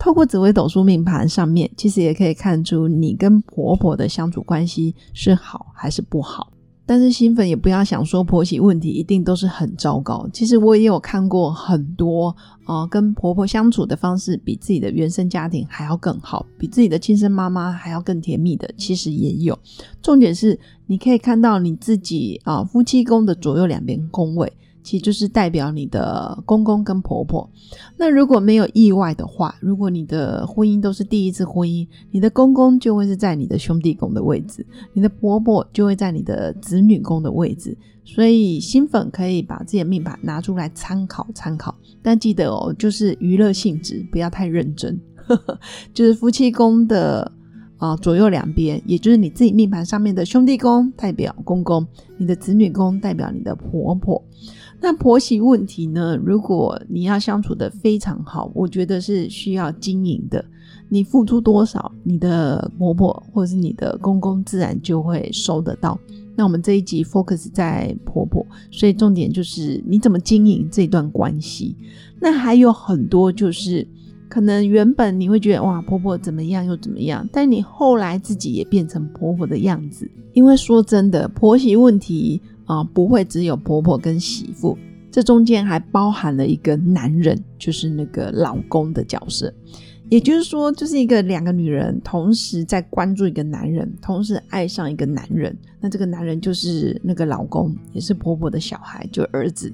透过紫微斗数命盘上面，其实也可以看出你跟婆婆的相处关系是好还是不好。但是新粉也不要想说婆媳问题一定都是很糟糕。其实我也有看过很多，呃，跟婆婆相处的方式比自己的原生家庭还要更好，比自己的亲生妈妈还要更甜蜜的，其实也有。重点是你可以看到你自己啊，夫妻宫的左右两边宫位。其实就是代表你的公公跟婆婆。那如果没有意外的话，如果你的婚姻都是第一次婚姻，你的公公就会是在你的兄弟宫的位置，你的婆婆就会在你的子女宫的位置。所以新粉可以把自己的命盘拿出来参考参考，但记得哦，就是娱乐性质，不要太认真。就是夫妻宫的啊左右两边，也就是你自己命盘上面的兄弟宫代表公公，你的子女宫代表你的婆婆。那婆媳问题呢？如果你要相处的非常好，我觉得是需要经营的。你付出多少，你的婆婆或是你的公公自然就会收得到。那我们这一集 focus 在婆婆，所以重点就是你怎么经营这段关系。那还有很多就是可能原本你会觉得哇婆婆怎么样又怎么样，但你后来自己也变成婆婆的样子。因为说真的，婆媳问题。啊，不会只有婆婆跟媳妇，这中间还包含了一个男人，就是那个老公的角色。也就是说，就是一个两个女人同时在关注一个男人，同时爱上一个男人。那这个男人就是那个老公，也是婆婆的小孩，就儿子。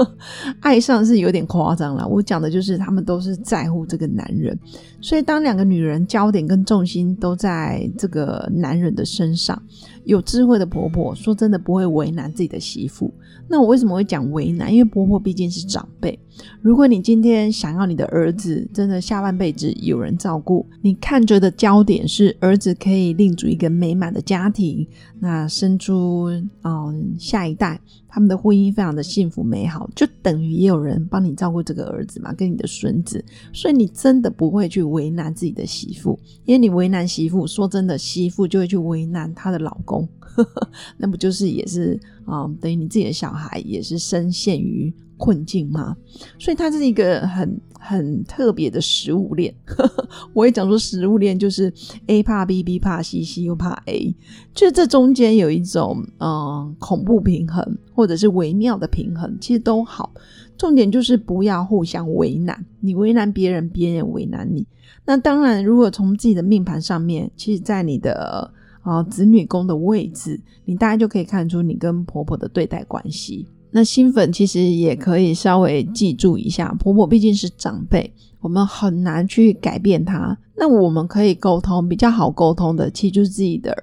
爱上是有点夸张了，我讲的就是他们都是在乎这个男人。所以，当两个女人焦点跟重心都在这个男人的身上。有智慧的婆婆，说真的不会为难自己的媳妇。那我为什么会讲为难？因为婆婆毕竟是长辈。如果你今天想要你的儿子真的下半辈子有人照顾，你看着的焦点是儿子可以另组一个美满的家庭，那生出嗯下一代，他们的婚姻非常的幸福美好，就等于也有人帮你照顾这个儿子嘛，跟你的孙子。所以你真的不会去为难自己的媳妇，因为你为难媳妇，说真的，媳妇就会去为难她的老公。那不就是也是啊？等于你自己的小孩也是深陷于困境吗？所以它是一个很很特别的食物链。我也讲说，食物链就是 A 怕 B，B 怕 C，C 又怕 A，就是这中间有一种嗯恐怖平衡，或者是微妙的平衡，其实都好。重点就是不要互相为难，你为难别人，别人也为难你。那当然，如果从自己的命盘上面，其实，在你的啊，子女宫的位置，你大概就可以看出你跟婆婆的对待关系。那新粉其实也可以稍微记住一下，婆婆毕竟是长辈，我们很难去改变她。那我们可以沟通，比较好沟通的，其实就是自己的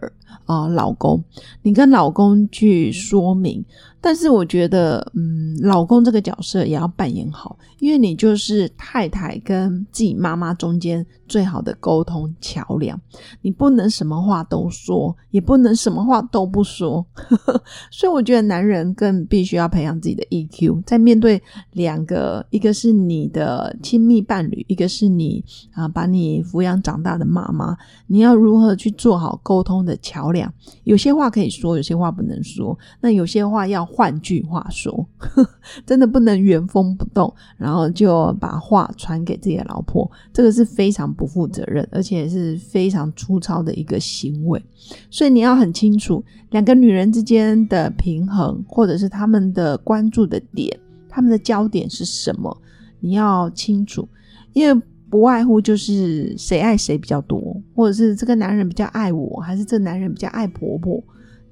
啊老公，你跟老公去说明。但是我觉得，嗯，老公这个角色也要扮演好，因为你就是太太跟自己妈妈中间最好的沟通桥梁，你不能什么话都说，也不能什么话都不说。所以我觉得男人更必须要培养自己的 EQ，在面对两个，一个是你的亲密伴侣，一个是你啊把你抚养长大的妈妈，你要如何去做好沟通的桥梁？有些话可以说，有些话不能说，那有些话要。换句话说，真的不能原封不动，然后就把话传给自己的老婆，这个是非常不负责任，而且是非常粗糙的一个行为。所以你要很清楚两个女人之间的平衡，或者是他们的关注的点，他们的焦点是什么，你要清楚，因为不外乎就是谁爱谁比较多，或者是这个男人比较爱我，还是这男人比较爱婆婆。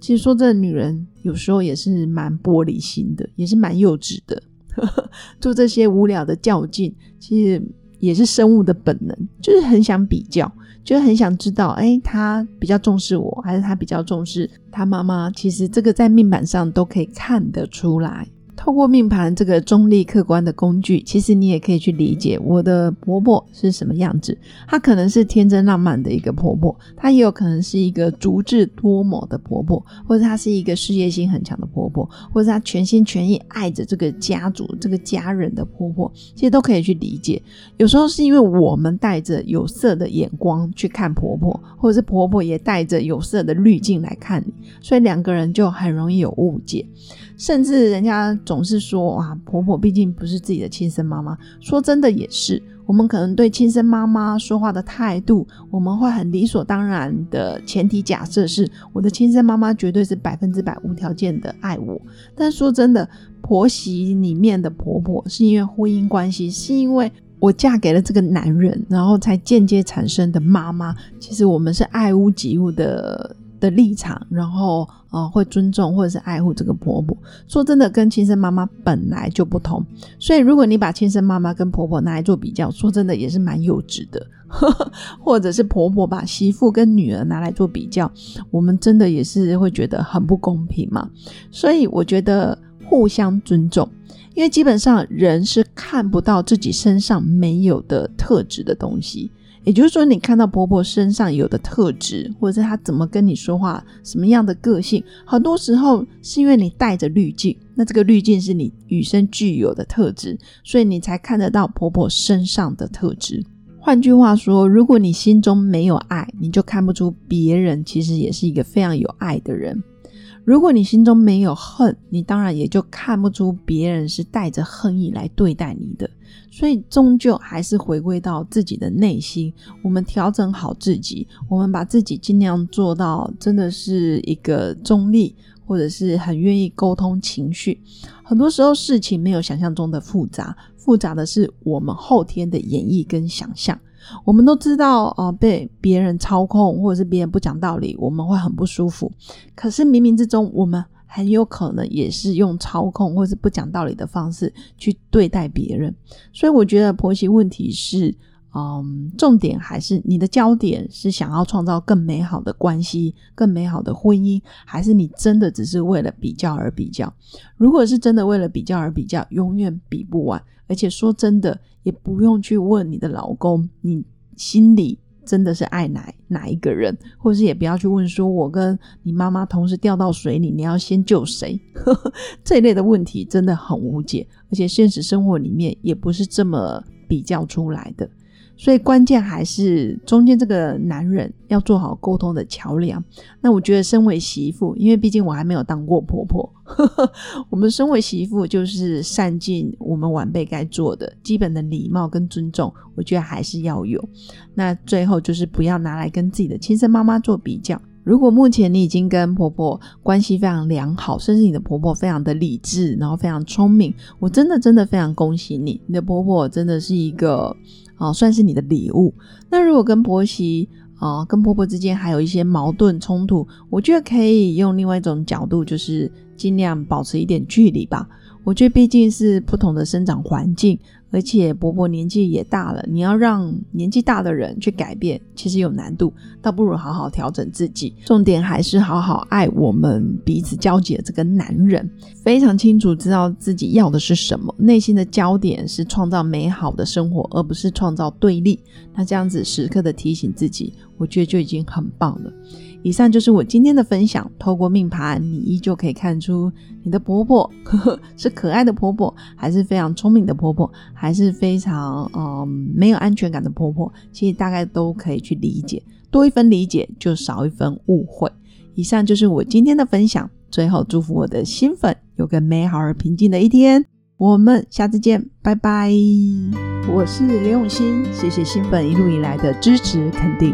其实说这女人有时候也是蛮玻璃心的，也是蛮幼稚的，做这些无聊的较劲，其实也是生物的本能，就是很想比较，就是很想知道，哎，他比较重视我，还是他比较重视他妈妈？其实这个在命板上都可以看得出来。透过命盘这个中立客观的工具，其实你也可以去理解我的婆婆是什么样子。她可能是天真浪漫的一个婆婆，她也有可能是一个足智多谋的婆婆，或者她是一个事业心很强的婆婆，或者她全心全意爱着这个家族、这个家人的婆婆，其实都可以去理解。有时候是因为我们带着有色的眼光去看婆婆，或者是婆婆也带着有色的滤镜来看你，所以两个人就很容易有误解。甚至人家总是说哇，婆婆毕竟不是自己的亲生妈妈。说真的也是，我们可能对亲生妈妈说话的态度，我们会很理所当然的前提假设是，我的亲生妈妈绝对是百分之百无条件的爱我。但说真的，婆媳里面的婆婆是因为婚姻关系，是因为我嫁给了这个男人，然后才间接产生的妈妈。其实我们是爱屋及乌的。的立场，然后呃会尊重或者是爱护这个婆婆。说真的，跟亲生妈妈本来就不同，所以如果你把亲生妈妈跟婆婆拿来做比较，说真的也是蛮幼稚的。或者是婆婆把媳妇跟女儿拿来做比较，我们真的也是会觉得很不公平嘛。所以我觉得互相尊重，因为基本上人是看不到自己身上没有的特质的东西。也就是说，你看到婆婆身上有的特质，或者是她怎么跟你说话，什么样的个性，很多时候是因为你带着滤镜，那这个滤镜是你与生俱有的特质，所以你才看得到婆婆身上的特质。换句话说，如果你心中没有爱，你就看不出别人其实也是一个非常有爱的人。如果你心中没有恨，你当然也就看不出别人是带着恨意来对待你的。所以，终究还是回归到自己的内心。我们调整好自己，我们把自己尽量做到真的是一个中立，或者是很愿意沟通情绪。很多时候，事情没有想象中的复杂，复杂的是我们后天的演绎跟想象。我们都知道，呃，被别人操控，或者是别人不讲道理，我们会很不舒服。可是冥冥之中，我们很有可能也是用操控或是不讲道理的方式去对待别人。所以，我觉得婆媳问题是，嗯，重点还是你的焦点是想要创造更美好的关系、更美好的婚姻，还是你真的只是为了比较而比较？如果是真的为了比较而比较，永远比不完。而且说真的，也不用去问你的老公，你心里真的是爱哪哪一个人，或是也不要去问说，我跟你妈妈同时掉到水里，你要先救谁？这一类的问题真的很无解，而且现实生活里面也不是这么比较出来的。所以关键还是中间这个男人要做好沟通的桥梁。那我觉得，身为媳妇，因为毕竟我还没有当过婆婆，我们身为媳妇就是善尽我们晚辈该做的基本的礼貌跟尊重，我觉得还是要有。那最后就是不要拿来跟自己的亲生妈妈做比较。如果目前你已经跟婆婆关系非常良好，甚至你的婆婆非常的理智，然后非常聪明，我真的真的非常恭喜你，你的婆婆真的是一个。哦，算是你的礼物。那如果跟婆媳啊，跟婆婆之间还有一些矛盾冲突，我觉得可以用另外一种角度，就是尽量保持一点距离吧。我觉得毕竟是不同的生长环境。而且伯伯年纪也大了，你要让年纪大的人去改变，其实有难度，倒不如好好调整自己。重点还是好好爱我们彼此交集的这个男人，非常清楚知道自己要的是什么，内心的焦点是创造美好的生活，而不是创造对立。那这样子时刻的提醒自己，我觉得就已经很棒了。以上就是我今天的分享。透过命盘，你依旧可以看出你的婆婆呵呵是可爱的婆婆，还是非常聪明的婆婆，还是非常嗯没有安全感的婆婆。其实大概都可以去理解，多一分理解就少一分误会。以上就是我今天的分享。最后祝福我的新粉有个美好而平静的一天。我们下次见，拜拜。我是刘永新，谢谢新粉一路以来的支持肯定。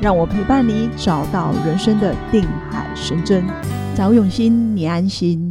让我陪伴你，找到人生的定海神针。找永心，你安心。